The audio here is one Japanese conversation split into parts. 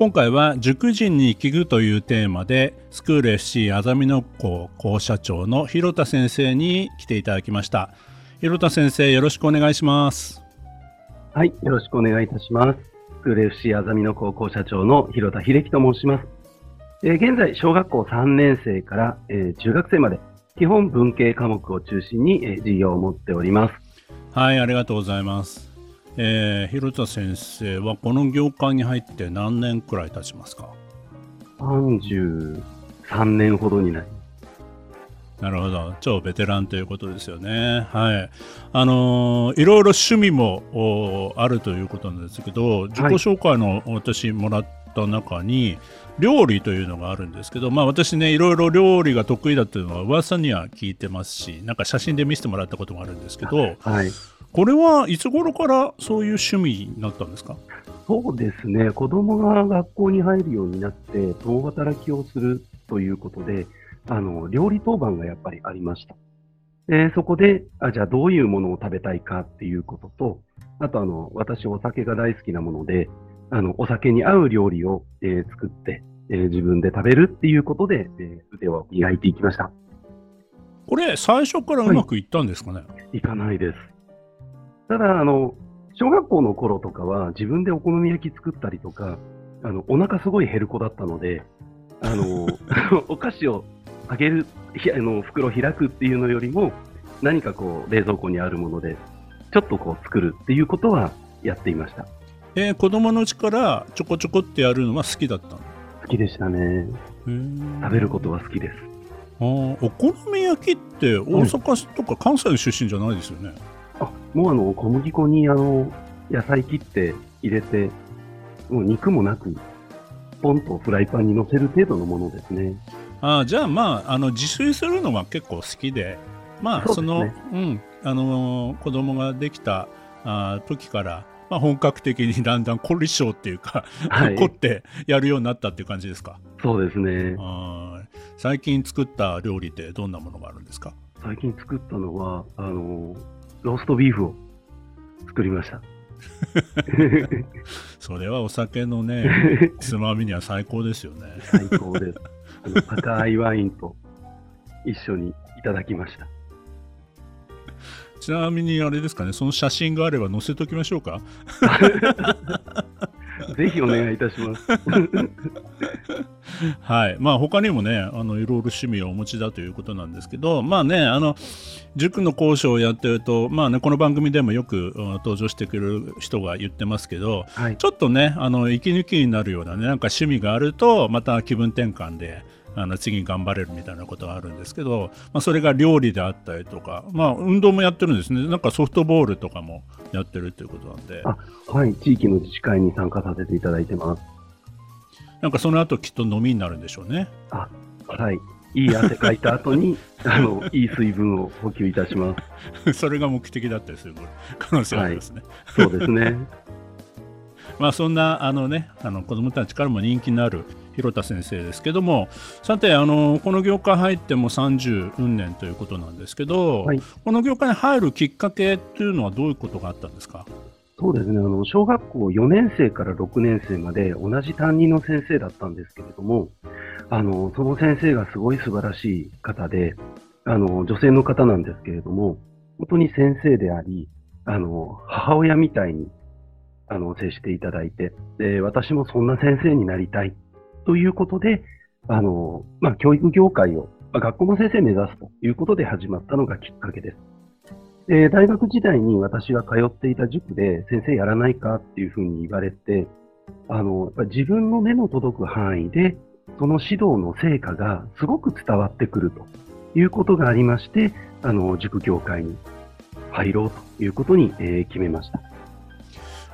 今回は塾人に聞くというテーマでスクール FC あざみの校校舎長の広田先生に来ていただきました。広田先生よろしくお願いします。はいよろしくお願いいたします。スクール FC あざみの校校舎長の広田秀樹と申します、えー、現在小学校3年生から、えー、中学生まで基本文系科目を中心に、えー、授業を持っております。はいありがとうございますえー、広田先生はこの業界に入って何年くらい経ちますか？33年ほどになりなるほど。超ベテランということですよね。はい。あのー、いろいろ趣味もあるということなんですけど自己紹介の私もらった中に、料理というのがあるんですけど、まあ、私ねいろいろ料理が得意だというのは噂には聞いてますしなんか写真で見せてもらったこともあるんですけど、はい、これはいつ頃からそういう趣味になったんですか？そうですね、子供が学校に入るようになって、共働きをするということで、あの料理当番がやっぱりありました。でそこであ、じゃあどういうものを食べたいかっていうことと、あとあの、私お酒が大好きなもので、あの、お酒に合う料理を、えー、作って、えー、自分で食べるっていうことで、えー、腕を磨いていきました。これ、最初からうまくいったんですかね、はい、いかないです。ただ、あの、小学校の頃とかは自分でお好み焼き作ったりとか、あの、お腹すごい減る子だったので、あの、お菓子をあげる、あの、袋開くっていうのよりも、何かこう、冷蔵庫にあるもので、ちょっとこう作るっていうことはやっていました。えー、子供のうちからちょこちょこってやるのは好きだったの？好きでしたね。食べることは好きです。あお好み焼きって大阪とか関西出身じゃないですよね？あ、もうあの、小麦粉にあの、野菜切って入れて、もう肉もなく、ポンとフライパンに乗せる程度のものですね。あじゃあまあ、あの、自炊するのが結構好きで、まあ、そ、ね,、の、うん、あの子供ができたあ時から、まあ、本格的に だんだん凝り性っていうか、はい、凝ってやるようになったっていう感じですか？そうですね。最近作った料理ってどんなものがあるんですか？最近作ったのはあのローストビーフを作りました。それはお酒のね、つまみには最高ですよね。最高です。あの高いワインと一緒にいただきました。ちなみにあれですかね、その写真があれば載せときましょうか。ぜひお願いいたします。はい。まあ他にもね、あのいろいろ趣味をお持ちだということなんですけど、まあね、あの塾の講師をやってると、まあね、この番組でもよく、登場してくれる人が言ってますけど、はい、ちょっとね、あの息抜きになるようなね、なんか趣味があると、また気分転換で。あの次頑張れるみたいなことがあるんですけど、まあ、それが料理であったりとか、まあ、運動もやってるんですね、なんかソフトボールとかもやってるということなんで、はい、地域の自治会に参加させていただいてます。なんかその後きっと飲みになるんでしょうね。あはいいい汗かいた後に あのいい水分を補給いたします。それが目的だったりする可能性ありますね。はい、そうですね。まあそんなあのねあの子どもたちからも人気のある広田先生ですけどもさてあのこの業界入っても30運年ということなんですけど、はい、この業界に入るきっかけというのはどういうことがあったんですか？そうですね。あの小学校4年生から6年生まで同じ担任の先生だったんですけれどもあのその先生がすごい素晴らしい方であの女性の方なんですけれども本当に先生でありあの母親みたいにあの接していただいてで私もそんな先生になりたいということで、あの、まあ、教育業界を、まあ、学校の先生を目指すということで始まったのがきっかけです。で、大学時代に私が通っていた塾で先生やらないかっていうふうに言われて、あの、やっぱ自分の目の届く範囲で、その指導の成果がすごく伝わってくるということがありまして、あの、塾業界に入ろうということに、えー、決めました。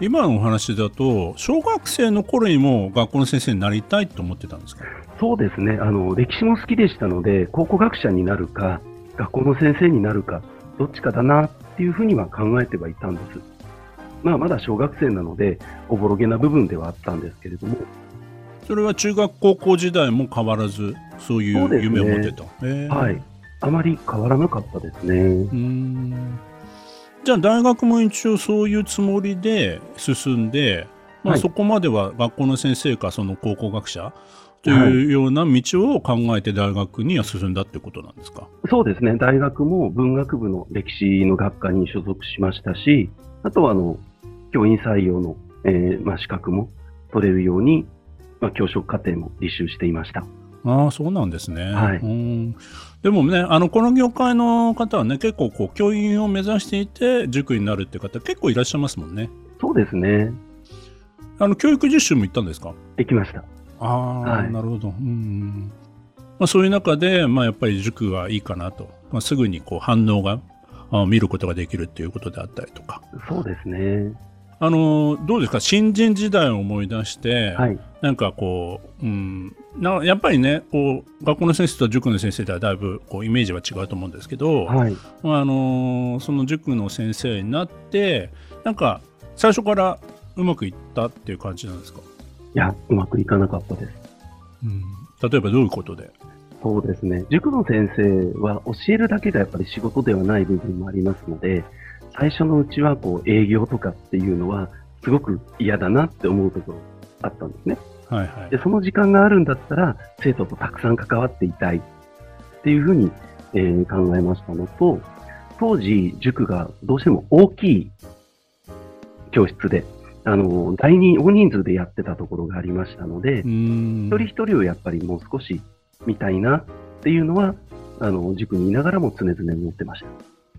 今のお話だと小学生の頃にも学校の先生になりたいと思ってたんですか？そうですね。あの歴史も好きでしたので考古学者になるか学校の先生になるかどっちかだなっていうふうには考えてはいたんです。まあまだ小学生なのでおぼろげな部分ではあったんですけれども。それは中学高校時代も変わらずそういう夢を持ってた、ね、はい。あまり変わらなかったですね。うんじゃあ大学も一応そういうつもりで進んで、まあ、そこまでは学校の先生かその考古学者というような道を考えて大学には進んだってことなんですか？そうですね。大学も文学部の歴史の学科に所属しましたしあとはあの教員採用の、えーまあ、資格も取れるように、まあ、教職課程も履修していました。ああそうなんですね。はい、うんでもねあのこの業界の方はね結構こう教員を目指していて塾になるって方結構いらっしゃいますもんね。そうですね。あの教育実習も行ったんですか？行きました。ああ、はい、なるほど。うんまあ、そういう中で、まあ、やっぱり塾はいいかなと、まあ、すぐにこう反応が見ることができるっていうことであったりとか。そうですね。あのどうですか？新人時代を思い出して、はい、なんかこう、うん、なやっぱりねこう学校の先生と塾の先生ではだいぶこうイメージは違うと思うんですけど、はい、あのその塾の先生になってなんか最初からうまくいったっていう感じなんですか？いやうまくいかなかったです、うん、例えばどういうことで？そうですね。塾の先生は教えるだけがやっぱり仕事ではない部分もありますので最初のうちはこう営業とかっていうのはすごく嫌だなって思うところあったんですね。はいはい、でその時間があるんだったら生徒とたくさん関わっていたいっていうふうに、えー、考えましたのと当時塾がどうしても大きい教室であの大人大人数でやってたところがありましたので一人一人をやっぱりもう少し見たいなっていうのはあの塾にいながらも常々思ってました。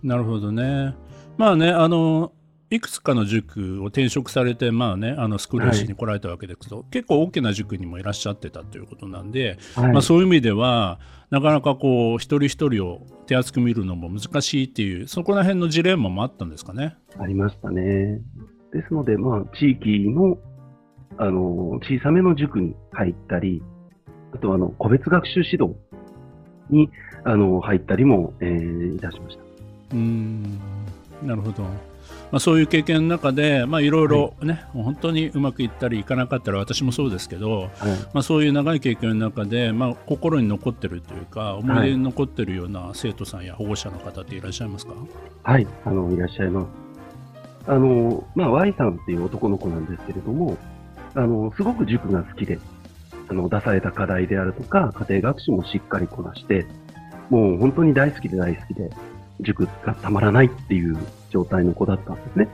なるほどね。まあね、あの、いくつかの塾を転職されて、まあね、あのスクール誌に来られたわけですけど、はい、結構大きな塾にもいらっしゃってたということなんで、はい、まあ、そういう意味では、なかなかこう、一人一人を手厚く見るのも難しいっていう、そこら辺のジレンマもあったんですかね？ありましたね。ですので、まあ、地域のあの小さめの塾に入ったり、あとあの個別学習指導にあの入ったりも、えー、いたしました。うんなるほど。まあ、そういう経験の中で、まあ、いろいろね、はい、本当にうまくいったりいかなかったら私もそうですけど、はい、まあ、そういう長い経験の中で、まあ、心に残ってるというか思い出に残ってるような生徒さんや保護者の方っていらっしゃいますか？はいあのいらっしゃいます。あの、まあ、Y さんっていう男の子なんですけれどもあのすごく塾が好きであの出された課題であるとか家庭学習もしっかりこなしてもう本当に大好きで大好きで塾がたまらないっていう状態の子だったんですね。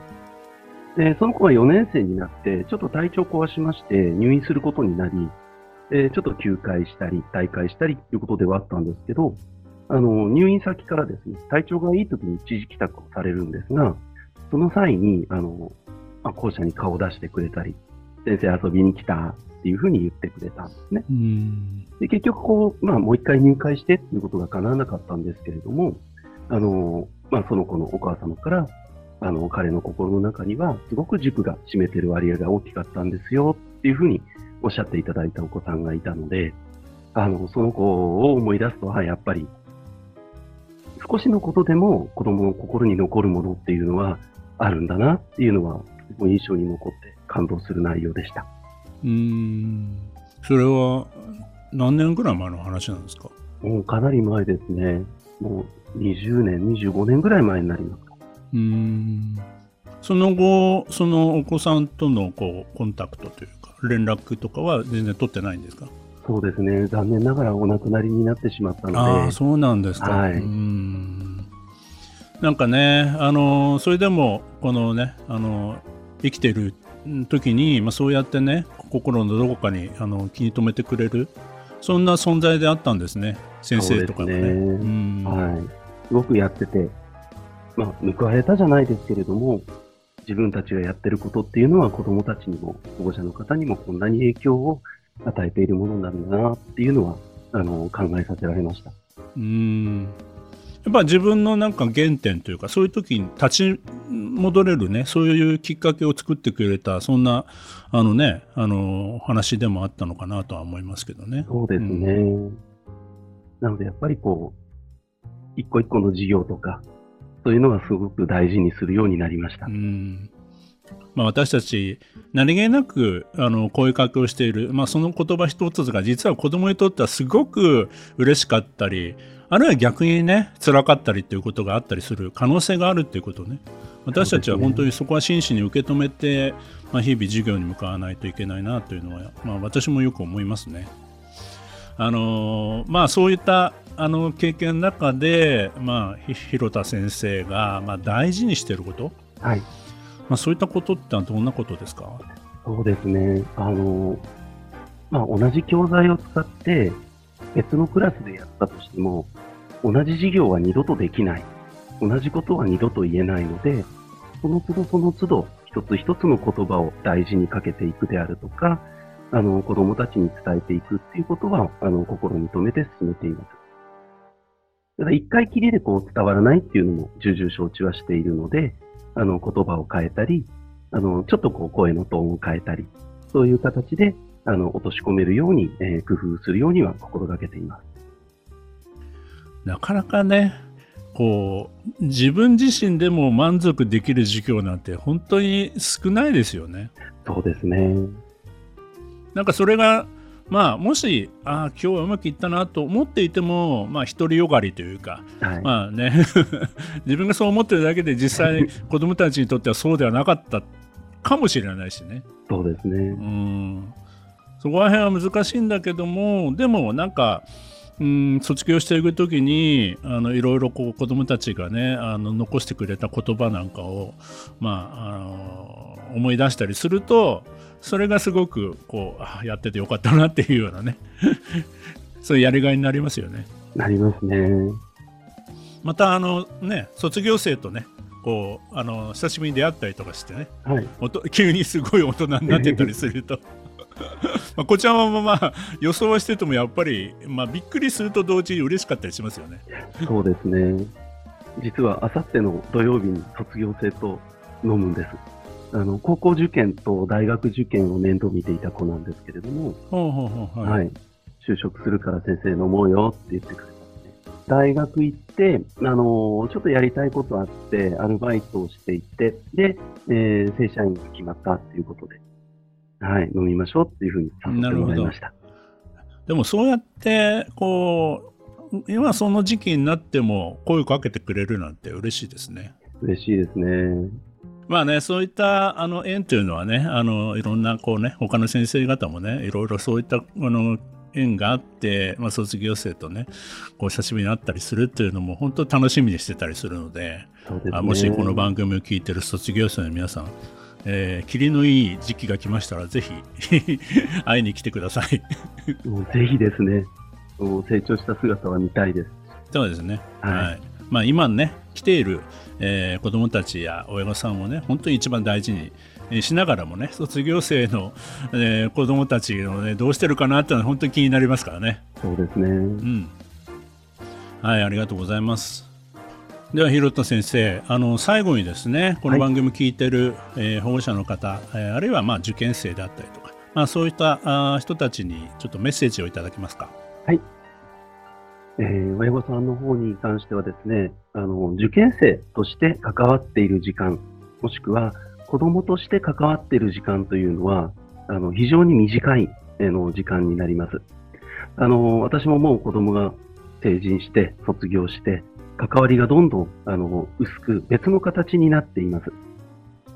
で、その子が4年生になって、ちょっと体調壊しまして、入院することになり、えちょっと休会したり、退会したりということではあったんですけど、あの、入院先からですね、体調がいい時に一時帰宅をされるんですが、その際に、あの、まあ、校舎に顔を出してくれたり、先生遊びに来たっていうふうに言ってくれたんですね。で結局こう、まあ、もう一回入会してっていうことが叶わなかったんですけれども、あの、まあ、その子のお母様から、あの、彼の心の中には、すごく塾が占めてる割合が大きかったんですよっていうふうにおっしゃっていただいたお子さんがいたので、あの、その子を思い出すと、はやっぱり、少しのことでも子供の心に残るものっていうのはあるんだなっていうのは、印象に残って感動する内容でした。うん、それは何年ぐらい前の話なんですか？もうかなり前ですね。もう20年、25年ぐらい前になりますか。うん。その後、そのお子さんとのこうコンタクトというか、連絡とかは全然取ってないんですか？そうですね、残念ながらお亡くなりになってしまったので。ああ、そうなんですか。はい、うん。なんかね、あのそれでも、このね、あの生きている時に、まあ、そうやってね、心のどこかにあの気に留めてくれる、そんな存在であったんですね、先生とかね。ね。うん。はい。すごくやってて、まあ、報われたじゃないですけれども、自分たちがやってることっていうのは子供たちにも保護者の方にもこんなに影響を与えているものなんだなっていうのはあの考えさせられました。うんやっぱ自分のなんか原点というかそういう時に立ち戻れるねそういうきっかけを作ってくれたそんなあのねあの話でもあったのかなとは思いますけどね。そうですね、うん、なのでやっぱりこう一個一個の事業とかそういうのはすごく大事にするようになりました。うんまあ、私たち何気なくあの声かけをしている、まあ、その言葉一つが実は子供にとってはすごく嬉しかったりあるいは逆にね辛かったりっていうことがあったりする可能性があるっていうことね私たちは本当にそこは真摯に受け止めて、まあ、日々授業に向かわないといけないなというのは、まあ、私もよく思いますね。あのまあ、そういったあの経験の中で、まあ、広田先生が、まあ、大事にしていること、はい。まあ、そういったことってどんなことですか？そうですね。あの、まあ、同じ教材を使って別のクラスでやったとしても同じ授業は二度とできない。同じことは二度と言えないので、その都度その都度、一つ一つの言葉を大事にかけていくであるとか、あの、子供たちに伝えていくっていうことは、あの、心に留めて進めています。ただ一回きりでこう伝わらないっていうのも重々承知はしているので、あの、言葉を変えたり、あの、ちょっとこう声のトーンを変えたり、そういう形で、あの、落とし込めるように、えー、工夫するようには心がけています。なかなかねこう自分自身でも満足できる授業なんて本当に少ないですよね。そうですね。なんかそれがまあもしああ今日はうまくいったなと思っていてもまあ独りよがりというか、はい、まあね 自分がそう思ってるだけで実際 子供たちにとってはそうではなかったかもしれないしね。そうですね。うんそこら辺は難しいんだけどもでもなんかうん卒業していく時にあのいろいろこう子どもたちがねあの残してくれた言葉なんかを、まあ、あの思い出したりするとそれがすごくこうあやっててよかったなっていうようなね そういうやりがいになりますよね。なりますね。またあのね卒業生とねこうあの久しぶりに出会ったりとかしてね、はい、急にすごい大人になってたりすると まあこちらもまあ予想はしててもやっぱり、まあ、びっくりすると同時に嬉しかったりしますよね。そうですね。実はあさっての土曜日に卒業生と飲むんです。あの高校受験と大学受験を面倒見ていた子なんですけれども、就職するから先生飲もうよって言ってくれたんで、大学行って、あのちょっとやりたいことあって、アルバイトをしていて、で、えー、正社員が決まったっていうことで、はい、飲みましょうっていうふうに誘ってもらいました。でもそうやってこう今その時期になっても声をかけてくれるなんて嬉しいですね。嬉しいですね。まあね、そういったあの縁というのはね、あのいろんなこうね、他の先生方もね、いろいろそういったあの縁があって、まあ、卒業生とね、こう久しぶりに会ったりするっていうのも本当楽しみにしてたりするので、でね、あもしこの番組を聞いてる卒業生の皆さん、えー、霧のいい時期が来ましたら、ぜひ 会いに来てくださいぜひですね、成長した姿は見たいです。そうですね。はい。はい、まあ、今ね、来ている、えー、子供たちや親御さんもね、本当に一番大事にしながらもね、卒業生の、えー、子供たちのね、どうしてるかなってのは本当に気になりますからね。そうですね。うん。はい、ありがとうございます。では広田先生あの最後にですねこの番組聞いてる、はい、えー、保護者の方、えー、あるいはまあ受験生であったりとか、まあ、そういったあ人たちにちょっとメッセージをいただけますか？はい、えー、親御さんの方に関してはですねあの受験生として関わっている時間もしくは子供として関わっている時間というのはあの非常に短い、え、の時間になります。あの私ももう子供が成人して卒業して関わりがどんどんあの薄く別の形になっています。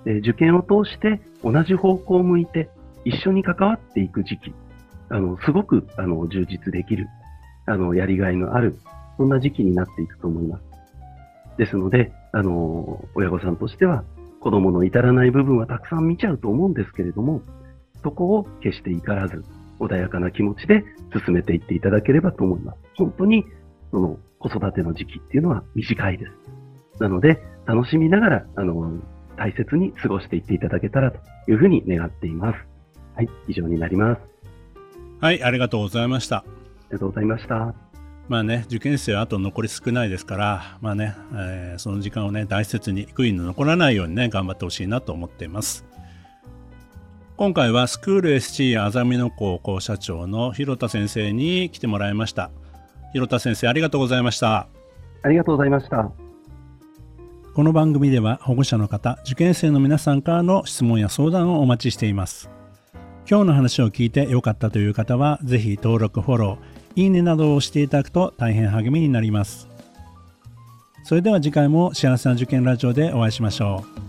で受験を通して同じ方向を向いて一緒に関わっていく時期、あのすごくあの充実できる、あのやりがいのある、そんな時期になっていくと思います。ですので、あの親御さんとしては子供の至らない部分はたくさん見ちゃうと思うんですけれども、そこを決して怒らず、穏やかな気持ちで進めていっていただければと思います。本当にその子育ての時期っていうのは短いです。なので、楽しみながら、あの、大切に過ごしていっていただけたらというふうに願っています。はい、以上になります。はい、ありがとうございました。ありがとうございました。まあね、受験生はあと残り少ないですから、まあね、えー、その時間をね、大切に悔いの残らないようにね、頑張ってほしいなと思っています。今回はスクール SC あざみの高校社長の広田先生に来てもらいました。広田先生、ありがとうございました。ありがとうございました。この番組では保護者の方、受験生の皆さんからの質問や相談をお待ちしています。今日の話を聞いてよかったという方は、ぜひ登録、フォロー、いいねなどをしていただくと大変励みになります。それでは次回も幸せな受験ラジオでお会いしましょう。